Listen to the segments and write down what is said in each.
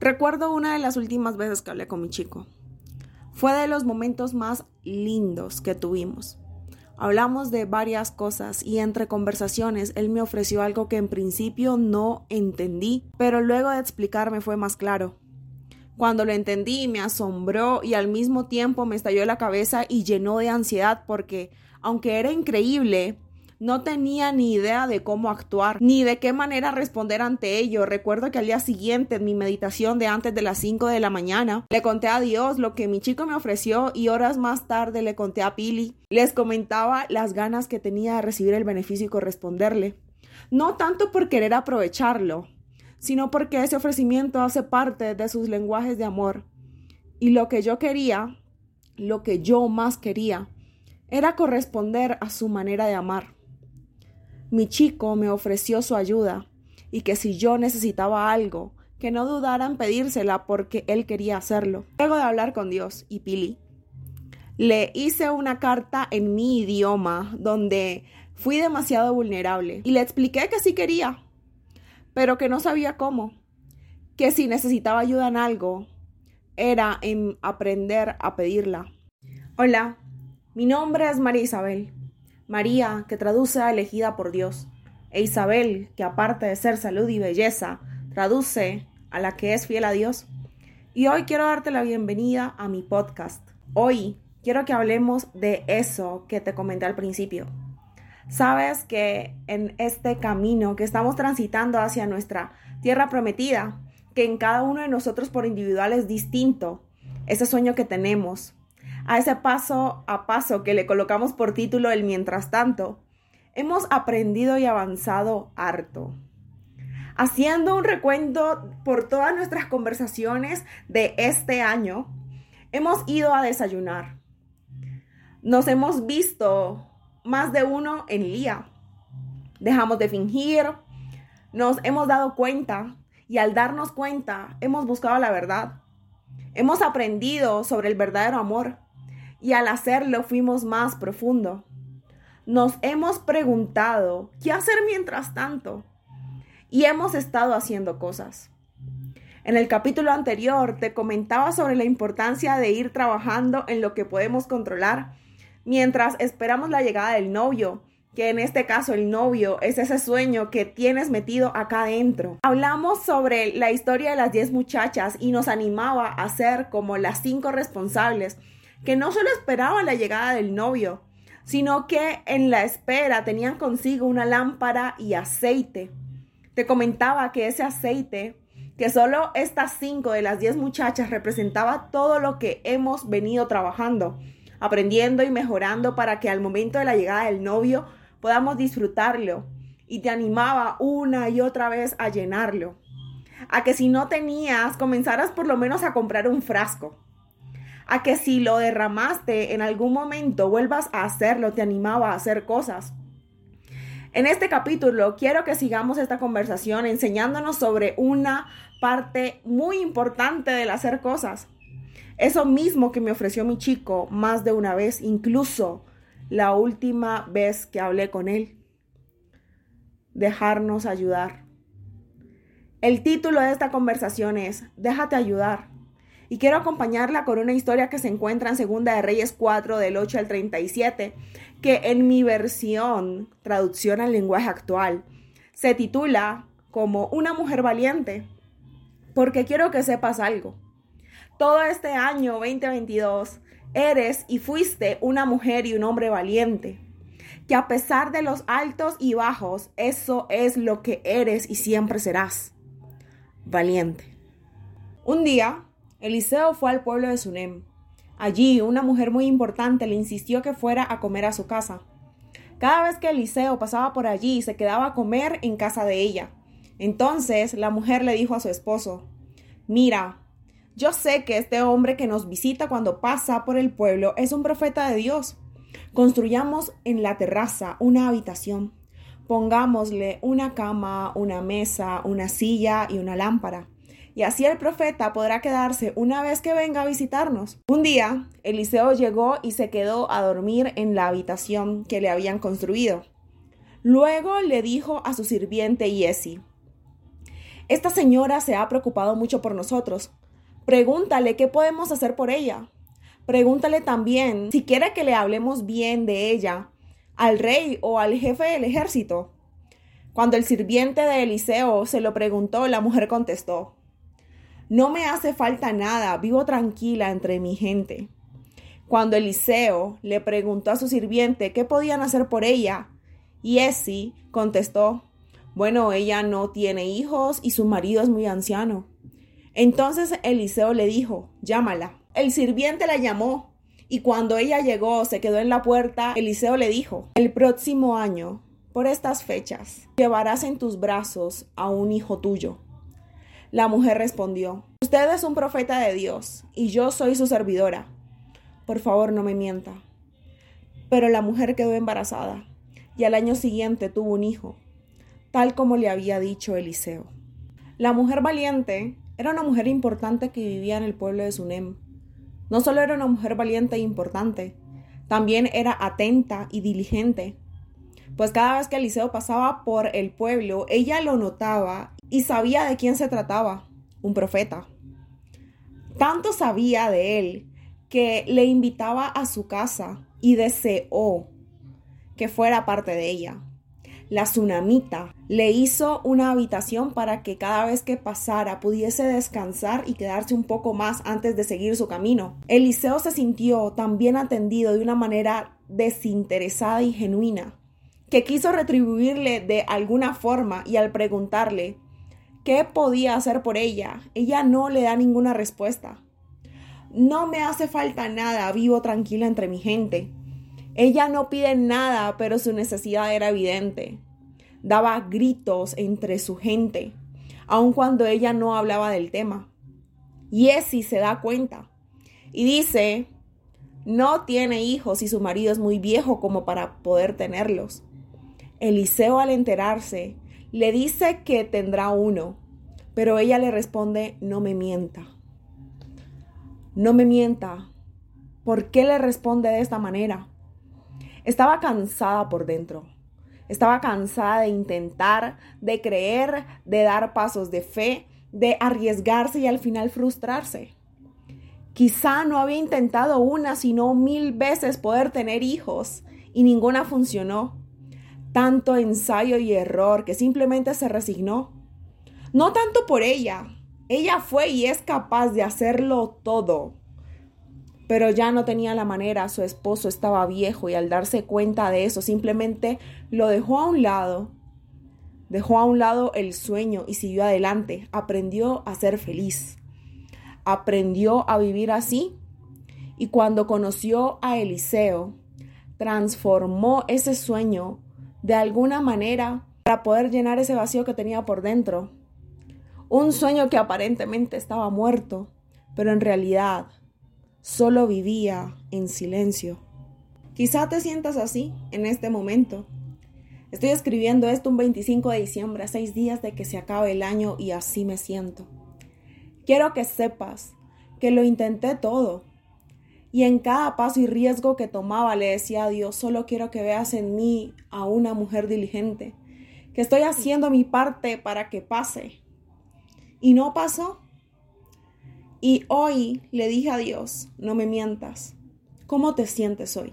Recuerdo una de las últimas veces que hablé con mi chico. Fue de los momentos más lindos que tuvimos. Hablamos de varias cosas y entre conversaciones él me ofreció algo que en principio no entendí, pero luego de explicarme fue más claro. Cuando lo entendí me asombró y al mismo tiempo me estalló la cabeza y llenó de ansiedad porque, aunque era increíble, no tenía ni idea de cómo actuar, ni de qué manera responder ante ello. Recuerdo que al día siguiente, en mi meditación de antes de las 5 de la mañana, le conté a Dios lo que mi chico me ofreció y horas más tarde le conté a Pili. Les comentaba las ganas que tenía de recibir el beneficio y corresponderle. No tanto por querer aprovecharlo, sino porque ese ofrecimiento hace parte de sus lenguajes de amor. Y lo que yo quería, lo que yo más quería, era corresponder a su manera de amar. Mi chico me ofreció su ayuda y que si yo necesitaba algo, que no dudara en pedírsela porque él quería hacerlo. Luego de hablar con Dios y Pili, le hice una carta en mi idioma donde fui demasiado vulnerable y le expliqué que sí quería, pero que no sabía cómo, que si necesitaba ayuda en algo, era en aprender a pedirla. Hola, mi nombre es María Isabel. María, que traduce a elegida por Dios, e Isabel, que aparte de ser salud y belleza, traduce a la que es fiel a Dios. Y hoy quiero darte la bienvenida a mi podcast. Hoy quiero que hablemos de eso que te comenté al principio. Sabes que en este camino que estamos transitando hacia nuestra tierra prometida, que en cada uno de nosotros por individual es distinto, ese sueño que tenemos, a ese paso a paso que le colocamos por título el mientras tanto, hemos aprendido y avanzado harto. Haciendo un recuento por todas nuestras conversaciones de este año, hemos ido a desayunar. Nos hemos visto más de uno en Lía. Dejamos de fingir, nos hemos dado cuenta y al darnos cuenta hemos buscado la verdad. Hemos aprendido sobre el verdadero amor y al hacerlo fuimos más profundo. Nos hemos preguntado, ¿qué hacer mientras tanto? Y hemos estado haciendo cosas. En el capítulo anterior te comentaba sobre la importancia de ir trabajando en lo que podemos controlar mientras esperamos la llegada del novio, que en este caso el novio es ese sueño que tienes metido acá adentro. Hablamos sobre la historia de las 10 muchachas y nos animaba a ser como las 5 responsables que no solo esperaban la llegada del novio, sino que en la espera tenían consigo una lámpara y aceite. Te comentaba que ese aceite, que solo estas cinco de las diez muchachas representaba todo lo que hemos venido trabajando, aprendiendo y mejorando para que al momento de la llegada del novio podamos disfrutarlo. Y te animaba una y otra vez a llenarlo. A que si no tenías, comenzaras por lo menos a comprar un frasco a que si lo derramaste en algún momento vuelvas a hacerlo, te animaba a hacer cosas. En este capítulo quiero que sigamos esta conversación enseñándonos sobre una parte muy importante del hacer cosas. Eso mismo que me ofreció mi chico más de una vez, incluso la última vez que hablé con él. Dejarnos ayudar. El título de esta conversación es Déjate ayudar y quiero acompañarla con una historia que se encuentra en Segunda de Reyes 4 del 8 al 37, que en mi versión, traducción al lenguaje actual, se titula como Una mujer valiente, porque quiero que sepas algo. Todo este año 2022 eres y fuiste una mujer y un hombre valiente, que a pesar de los altos y bajos, eso es lo que eres y siempre serás, valiente. Un día Eliseo fue al pueblo de Sunem. Allí una mujer muy importante le insistió que fuera a comer a su casa. Cada vez que Eliseo pasaba por allí, se quedaba a comer en casa de ella. Entonces la mujer le dijo a su esposo, Mira, yo sé que este hombre que nos visita cuando pasa por el pueblo es un profeta de Dios. Construyamos en la terraza una habitación. Pongámosle una cama, una mesa, una silla y una lámpara y así el profeta podrá quedarse una vez que venga a visitarnos. Un día, Eliseo llegó y se quedó a dormir en la habitación que le habían construido. Luego le dijo a su sirviente Yesi, Esta señora se ha preocupado mucho por nosotros. Pregúntale qué podemos hacer por ella. Pregúntale también si quiere que le hablemos bien de ella al rey o al jefe del ejército. Cuando el sirviente de Eliseo se lo preguntó, la mujer contestó, No me hace falta nada, vivo tranquila entre mi gente. Cuando Eliseo le preguntó a su sirviente qué podían hacer por ella, y Esi contestó, Bueno, ella no tiene hijos y su marido es muy anciano. Entonces Eliseo le dijo, Llámala. El sirviente la llamó, y cuando ella llegó, se quedó en la puerta, Eliseo le dijo, El próximo año, por estas fechas, llevarás en tus brazos a un hijo tuyo. La mujer respondió, Usted es un profeta de Dios, y yo soy su servidora por favor no me mienta. Pero la mujer quedó embarazada y al año siguiente tuvo un hijo, tal como le había dicho Eliseo. La mujer valiente era una mujer importante que vivía en el pueblo de Sunem. No solo era una mujer valiente e importante, también era atenta y diligente. Pues cada vez que Eliseo pasaba por el pueblo, ella lo notaba y sabía de quién se trataba, un profeta. Tanto sabía de él que le invitaba a su casa y deseó que fuera parte de ella. La tsunamita le hizo una habitación para que cada vez que pasara pudiese descansar y quedarse un poco más antes de seguir su camino. Eliseo se sintió tan bien atendido de una manera desinteresada y genuina que quiso retribuirle de alguna forma y al preguntarle qué podía hacer por ella, ella no le da ninguna respuesta. No me hace falta nada, vivo tranquila entre mi gente. Ella no pide nada, pero su necesidad era evidente. Daba gritos entre su gente, aun cuando ella no hablaba del tema. Y Esi se da cuenta y dice, no tiene hijos y su marido es muy viejo como para poder tenerlos. Eliseo al enterarse le dice que tendrá uno, pero ella le responde, no me mienta no me mienta. ¿Por qué le responde de esta manera? Estaba cansada por dentro. Estaba cansada de intentar, de creer, de dar pasos de fe, de arriesgarse y al final frustrarse. Quizá no había intentado una, sino mil veces poder tener hijos y ninguna funcionó. Tanto ensayo y error que simplemente se resignó. No tanto por ella, ella fue y es capaz de hacerlo todo. Pero ya no tenía la manera, su esposo estaba viejo y al darse cuenta de eso simplemente lo dejó a un lado. Dejó a un lado el sueño y siguió adelante. Aprendió a ser feliz. Aprendió a vivir así. Y cuando conoció a Eliseo, transformó ese sueño de alguna manera para poder llenar ese vacío que tenía por dentro un sueño que aparentemente estaba muerto, pero en realidad solo vivía en silencio. Quizá te sientas así en este momento. Estoy escribiendo esto un 25 de diciembre, seis días de que se acabe el año y así me siento. Quiero que sepas que lo intenté todo. Y en cada paso y riesgo que tomaba le decía a Dios, solo quiero que veas en mí a una mujer diligente, que estoy haciendo mi parte para que pase, y no pasó. Y hoy le dije a Dios, no me mientas. ¿Cómo te sientes hoy?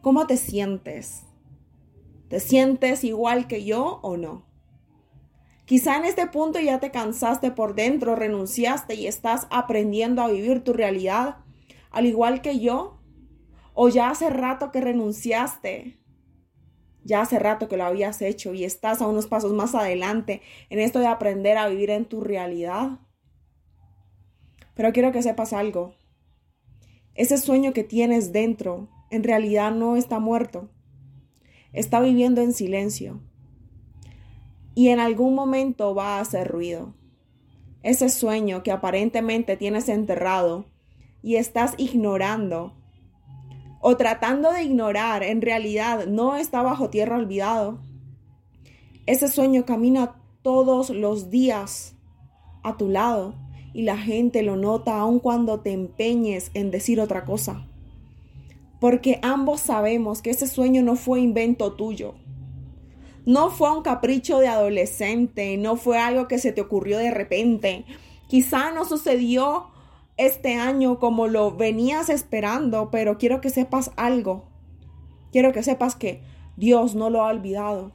¿Cómo te sientes? ¿Te sientes igual que yo o no? Quizá en este punto ya te cansaste por dentro, renunciaste y estás aprendiendo a vivir tu realidad al igual que yo. O ya hace rato que renunciaste ya hace rato que lo habías hecho y estás a unos pasos más adelante en esto de aprender a vivir en tu realidad. Pero quiero que sepas algo. Ese sueño que tienes dentro en realidad no está muerto. Está viviendo en silencio. Y en algún momento va a hacer ruido. Ese sueño que aparentemente tienes enterrado y estás ignorando o tratando de ignorar, en realidad no está bajo tierra olvidado. Ese sueño camina todos los días a tu lado y la gente lo nota aun cuando te empeñes en decir otra cosa. Porque ambos sabemos que ese sueño no fue invento tuyo. No fue un capricho de adolescente, no fue algo que se te ocurrió de repente. Quizá no sucedió este año como lo venías esperando, pero quiero que sepas algo. Quiero que sepas que Dios no lo ha olvidado.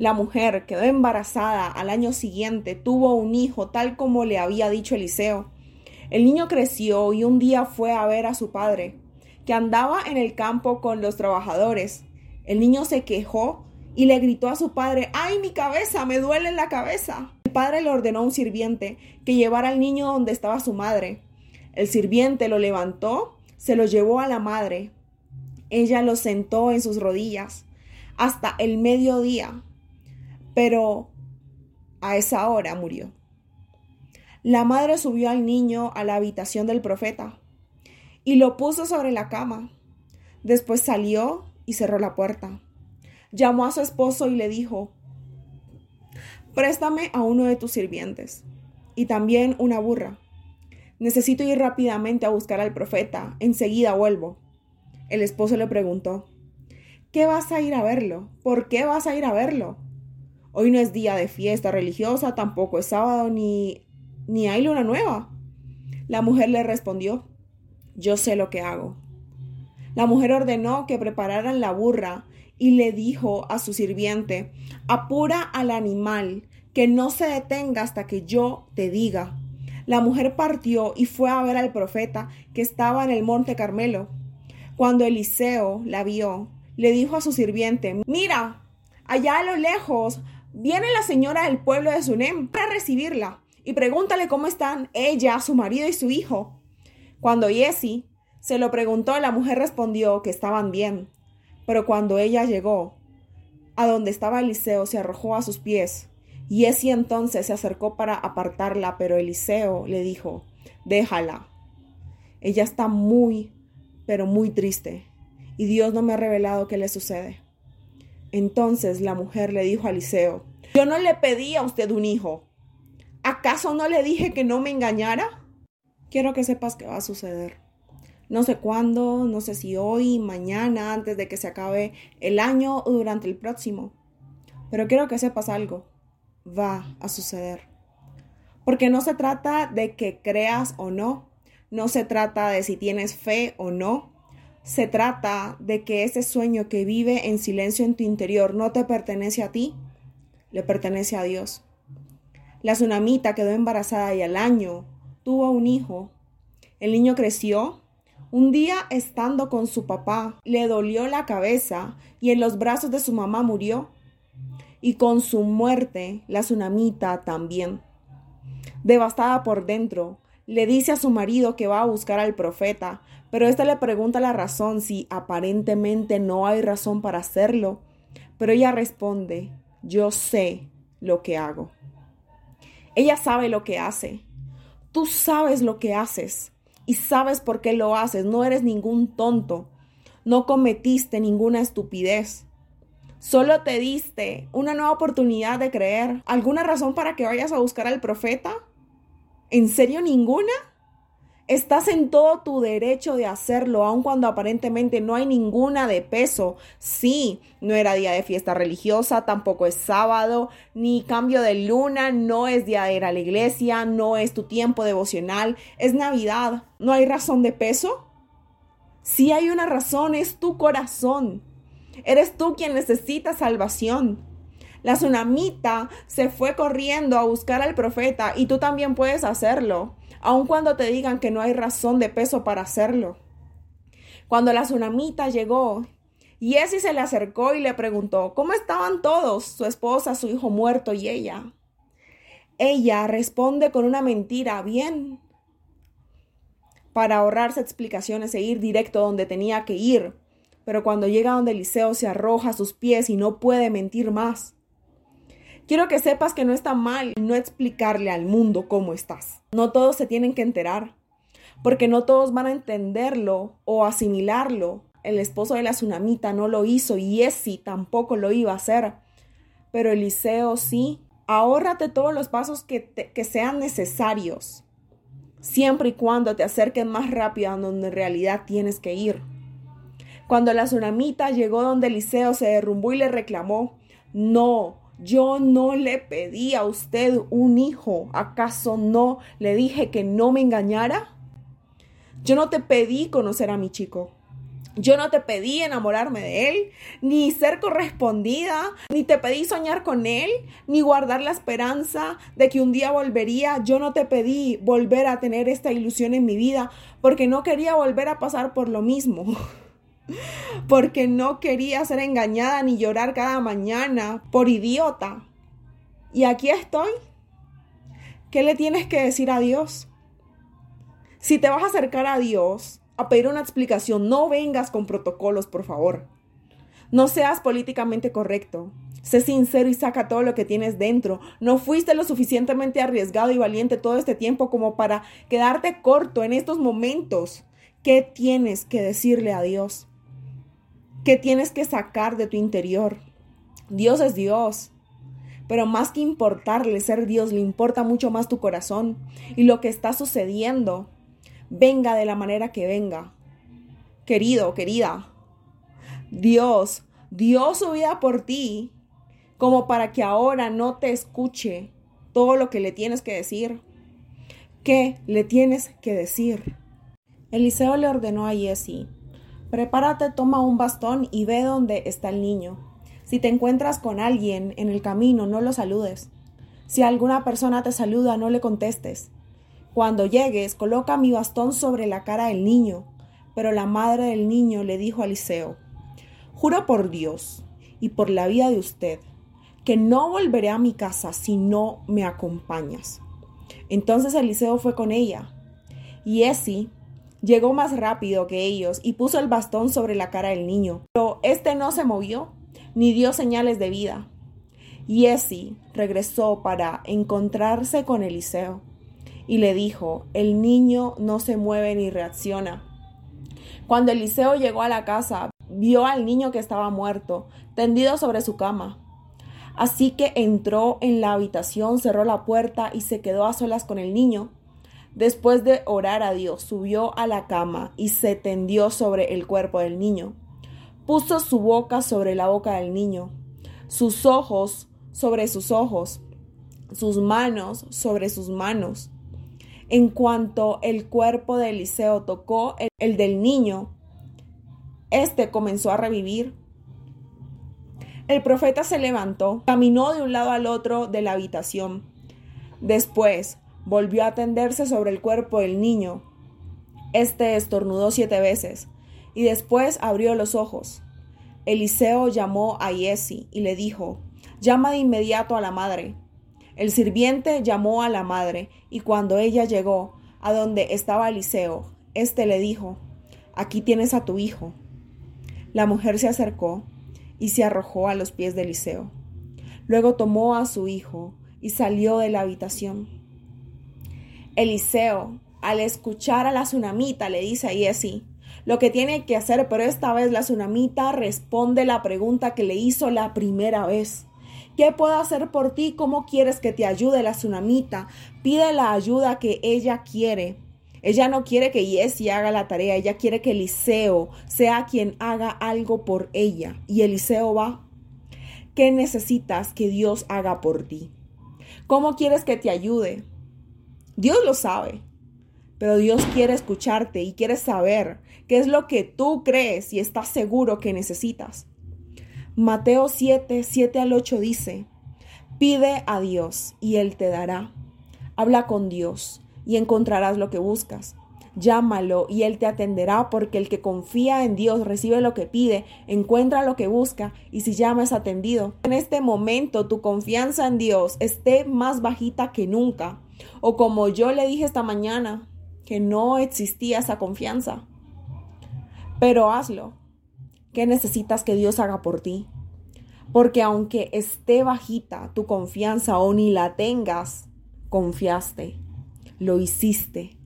La mujer quedó embarazada al año siguiente, tuvo un hijo tal como le había dicho Eliseo. El niño creció y un día fue a ver a su padre, que andaba en el campo con los trabajadores. El niño se quejó y le gritó a su padre, ¡ay, mi cabeza! Me duele la cabeza. El padre le ordenó a un sirviente que llevara al niño donde estaba su madre. El sirviente lo levantó, se lo llevó a la madre. Ella lo sentó en sus rodillas hasta el mediodía pero a esa hora murió. La madre subió al niño a la habitación del profeta y lo puso sobre la cama. Después salió y cerró la puerta. Llamó a su esposo y le dijo, Préstame a uno de tus sirvientes y también una burra. Necesito ir rápidamente a buscar al profeta. Enseguida vuelvo. El esposo le preguntó, ¿Qué vas a ir a verlo? ¿Por qué vas a ir a verlo? Hoy no es día de fiesta religiosa, tampoco es sábado ni, ni hay luna nueva. La mujer le respondió, yo sé lo que hago. La mujer ordenó que prepararan la burra y le dijo a su sirviente, apura al animal, que no se detenga hasta que yo te diga. La mujer partió y fue a ver al profeta que estaba en el monte Carmelo. Cuando Eliseo la vio, le dijo a su sirviente, mira, allá a lo lejos Viene la señora del pueblo de Sunem para recibirla y pregúntale cómo están ella, su marido y su hijo. Cuando Jessie se lo preguntó, la mujer respondió que estaban bien. Pero cuando ella llegó a donde estaba Eliseo, se arrojó a sus pies. Y Jessie entonces se acercó para apartarla, pero Eliseo le dijo, déjala. Ella está muy, pero muy triste, y Dios no me ha revelado qué le sucede. Entonces la mujer le dijo a Eliseo, yo no le pedí a usted un hijo. ¿Acaso no le dije que no me engañara? Quiero que sepas que va a suceder. No sé cuándo, no sé si hoy, mañana, antes de que se acabe el año o durante el próximo. Pero quiero que sepas algo. Va a suceder. Porque no se trata de que creas o no. No se trata de si tienes fe o no. Se trata de que ese sueño que vive en silencio en tu interior no te pertenece a ti, le pertenece a Dios. La tsunamita quedó embarazada y al año tuvo un hijo. El niño creció. Un día, estando con su papá, le dolió la cabeza y en los brazos de su mamá murió. Y con su muerte, la tsunamita también. Devastada por dentro, le dice a su marido que va a buscar al profeta, pero éste le pregunta la razón si aparentemente no hay razón para hacerlo. Pero ella responde, yo sé lo que hago. Ella sabe lo que hace. Tú sabes lo que haces y sabes por qué lo haces. No eres ningún tonto. No cometiste ninguna estupidez. Solo te diste una nueva oportunidad de creer. ¿Alguna razón para que vayas a buscar al profeta? ¿En serio ninguna? Estás en todo tu derecho de hacerlo, aun cuando aparentemente no hay ninguna de peso. Sí, no era día de fiesta religiosa, tampoco es sábado, ni cambio de luna, no es día de ir a la iglesia, no es tu tiempo devocional, es Navidad. ¿No hay razón de peso? Sí hay una razón, es tu corazón. Eres tú quien necesita salvación. La tsunamita se fue corriendo a buscar al profeta y tú también puedes hacerlo, aun cuando te digan que no hay razón de peso para hacerlo. Cuando la tsunamita llegó, Jessie se le acercó y le preguntó cómo estaban todos, su esposa, su hijo muerto y ella. Ella responde con una mentira, bien, para ahorrarse explicaciones e ir directo donde tenía que ir. Pero cuando llega donde Eliseo se arroja a sus pies y no puede mentir más. Quiero que sepas que no está mal no explicarle al mundo cómo estás. No todos se tienen que enterar, porque no todos van a entenderlo o asimilarlo. El esposo de la tsunamita no lo hizo y Esi tampoco lo iba a hacer. Pero Eliseo sí. Ahórrate todos los pasos que, que sean necesarios, siempre y cuando te acerquen más rápido a donde en realidad tienes que ir. Cuando la tsunamita llegó donde Eliseo se derrumbó y le reclamó, No, yo no le pedí a usted un hijo. ¿Acaso no le dije que no me engañara? Yo no te pedí conocer a mi chico. Yo no te pedí enamorarme de él, ni ser correspondida, ni te pedí soñar con él, ni guardar la esperanza de que un día volvería. Yo no te pedí volver a tener esta ilusión en mi vida, porque no quería volver a pasar por lo mismo. porque no quería ser engañada ni llorar cada mañana por idiota. Y aquí estoy. ¿Qué le tienes que decir a Dios? Si te vas a acercar a Dios a pedir una explicación, no vengas con protocolos, por favor. No seas políticamente correcto. Sé sincero y saca todo lo que tienes dentro. No fuiste lo suficientemente arriesgado y valiente todo este tiempo como para quedarte corto en estos momentos. ¿Qué tienes que decirle a Dios? ¿Qué tienes que sacar de tu interior? Dios es Dios. Pero más que importarle ser Dios, le importa mucho más tu corazón y lo que está sucediendo venga de la manera que venga. Querido, querida, Dios dio su vida por ti como para que ahora no te escuche todo lo que le tienes que decir. ¿Qué le tienes que decir? Eliseo le ordenó a Jesse, prepárate, toma un bastón y ve dónde está el niño. Si te encuentras con alguien en el camino, no lo saludes. Si alguna persona te saluda, no le contestes. Cuando llegues, coloca mi bastón sobre la cara del niño. Pero la madre del niño le dijo a Eliseo, Juro por Dios y por la vida de usted, que no volveré a mi casa si no me acompañas. Entonces Eliseo fue con ella. Y Esi llegó más rápido que ellos y puso el bastón sobre la cara del niño. Pero este no se movió ni dio señales de vida. Y Esi regresó para encontrarse con Eliseo y le dijo, el niño no se mueve ni reacciona. Cuando Eliseo llegó a la casa, vio al niño que estaba muerto, tendido sobre su cama. Así que entró en la habitación, cerró la puerta y se quedó a solas con el niño. Después de orar a Dios, subió a la cama y se tendió sobre el cuerpo del niño. Puso su boca sobre la boca del niño, sus ojos sobre sus ojos, sus manos sobre sus manos. En cuanto el cuerpo de Eliseo tocó el, del niño, éste comenzó a revivir. El profeta se levantó, caminó de un lado al otro de la habitación. Después volvió a tenderse sobre el cuerpo del niño. Este estornudó siete veces y después abrió los ojos. Eliseo llamó a Yesi y le dijo, llama de inmediato a la madre. El sirviente llamó a la madre, y cuando ella llegó a donde estaba Eliseo, éste le dijo, Aquí tienes a tu hijo. La mujer se acercó y se arrojó a los pies de Eliseo. Luego tomó a su hijo y salió de la habitación. Eliseo, al escuchar a la tsunamita, le dice a Yesi lo que tiene que hacer, pero esta vez la tsunamita responde la pregunta que le hizo la primera vez. ¿Qué puedo hacer por ti? ¿Cómo quieres que te ayude la tsunamita? Pide la ayuda que ella quiere. Ella no quiere que Jessie haga la tarea, ella quiere que Eliseo sea quien haga algo por ella. Y Eliseo va. ¿Qué necesitas que Dios haga por ti? ¿Cómo quieres que te ayude? Dios lo sabe, pero Dios quiere escucharte y quiere saber qué es lo que tú crees y estás seguro que necesitas. Mateo 7, 7 al 8 dice, pide a Dios y Él te dará. Habla con Dios y encontrarás lo que buscas. Llámalo y Él te atenderá porque el que confía en Dios recibe lo que pide, encuentra lo que busca y si llama es atendido. En este momento tu confianza en Dios esté más bajita que nunca. O como yo le dije esta mañana, que no existía esa confianza. Pero hazlo, ¿Qué necesitas que Dios haga por ti? Porque aunque esté bajita tu confianza o ni la tengas, confiaste, lo hiciste.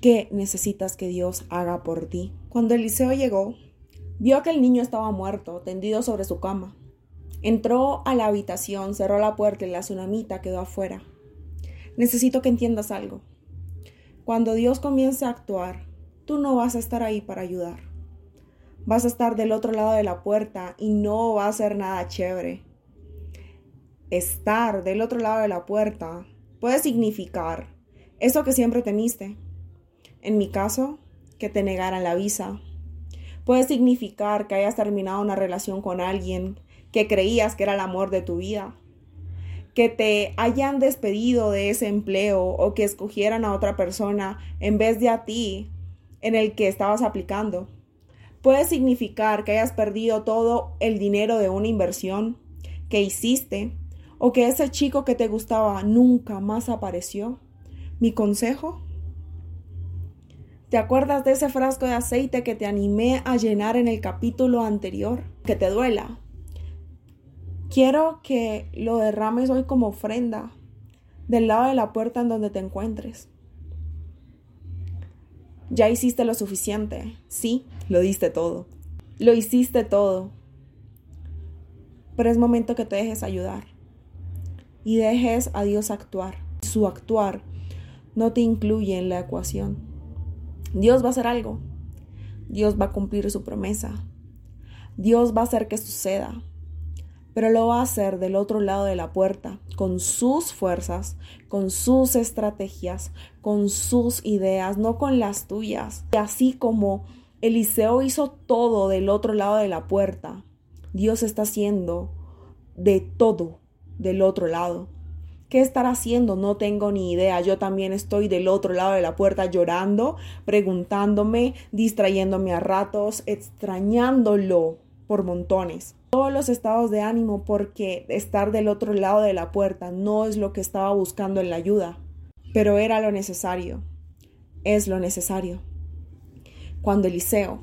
¿Qué necesitas que Dios haga por ti? Cuando Eliseo llegó, vio que el niño estaba muerto, tendido sobre su cama. Entró a la habitación, cerró la puerta y la tsunamita quedó afuera. Necesito que entiendas algo. Cuando Dios comience a actuar, tú no vas a estar ahí para ayudar vas a estar del otro lado de la puerta y no va a ser nada chévere. estar del otro lado de la puerta puede significar eso que siempre temiste. En mi caso, que te negaran la visa. Puede significar que hayas terminado una relación con alguien que creías que era el amor de tu vida. Que te hayan despedido de ese empleo o que escogieran a otra persona en vez de a ti en el que estabas aplicando. Puede significar que hayas perdido todo el dinero de una inversión que hiciste o que ese chico que te gustaba nunca más apareció. Mi consejo ¿Te acuerdas de ese frasco de aceite que te animé a llenar en el capítulo anterior? Que te duela. Quiero que lo derrames hoy como ofrenda del lado de la puerta en donde te encuentres. Ya hiciste lo suficiente. Sí, lo diste todo. Lo hiciste todo. Pero es momento que te dejes ayudar y dejes a Dios actuar. Su actuar no te incluye en la ecuación. Dios va a hacer algo. Dios va a cumplir su promesa. Dios va a hacer que suceda. Pero lo va a hacer del otro lado de la puerta, con sus fuerzas, con sus estrategias, con sus ideas, no con las tuyas. Y así como Eliseo hizo todo del otro lado de la puerta, Dios está haciendo de todo del otro lado. ¿Qué estará haciendo? No tengo ni idea. Yo también estoy del otro lado de la puerta llorando, preguntándome, distrayéndome a ratos, extrañándolo por montones. Todos los estados de ánimo porque estar del otro lado de la puerta no es lo que estaba buscando en la ayuda, pero era lo necesario. Es lo necesario. Cuando Eliseo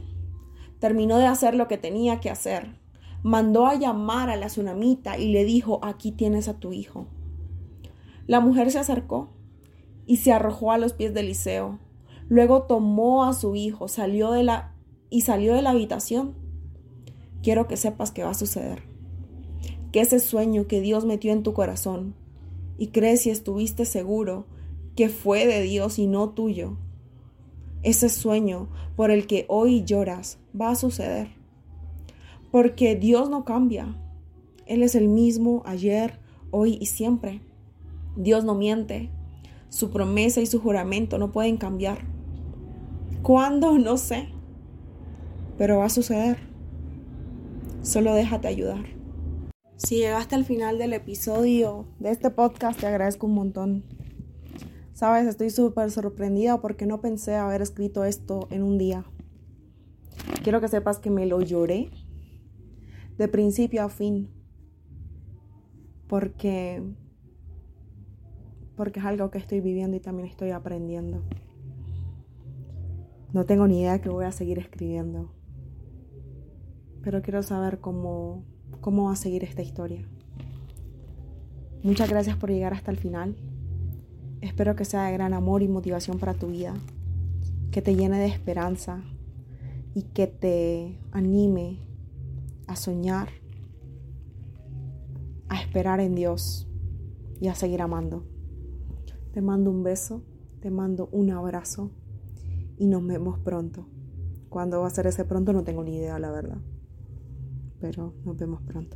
terminó de hacer lo que tenía que hacer, mandó a llamar a la tsunamita y le dijo, aquí tienes a tu hijo. La mujer se acercó y se arrojó a los pies de Eliseo. Luego tomó a su hijo, salió de la y salió de la habitación. Quiero que sepas que va a suceder. Que ese sueño que Dios metió en tu corazón y crees y estuviste seguro que fue de Dios y no tuyo. Ese sueño por el que hoy lloras va a suceder. Porque Dios no cambia. Él es el mismo ayer, hoy y siempre. Dios no miente. Su promesa y su juramento no pueden cambiar. ¿Cuándo? No sé. Pero va a suceder. Solo déjate ayudar. Si llegaste al final del episodio de este podcast, te agradezco un montón. Sabes, estoy súper sorprendida porque no pensé haber escrito esto en un día. Quiero que sepas que me lo lloré de principio a fin. Porque porque es algo que estoy viviendo y también estoy aprendiendo. No tengo ni idea que voy a seguir escribiendo, pero quiero saber cómo, cómo va a seguir esta historia. Muchas gracias por llegar hasta el final. Espero que sea de gran amor y motivación para tu vida, que te llene de esperanza y que te anime a soñar, a esperar en Dios y a seguir amando. Te mando un beso, te mando un abrazo y nos vemos pronto. ¿Cuándo va a ser ese pronto? No tengo ni idea, la verdad. Pero nos vemos pronto.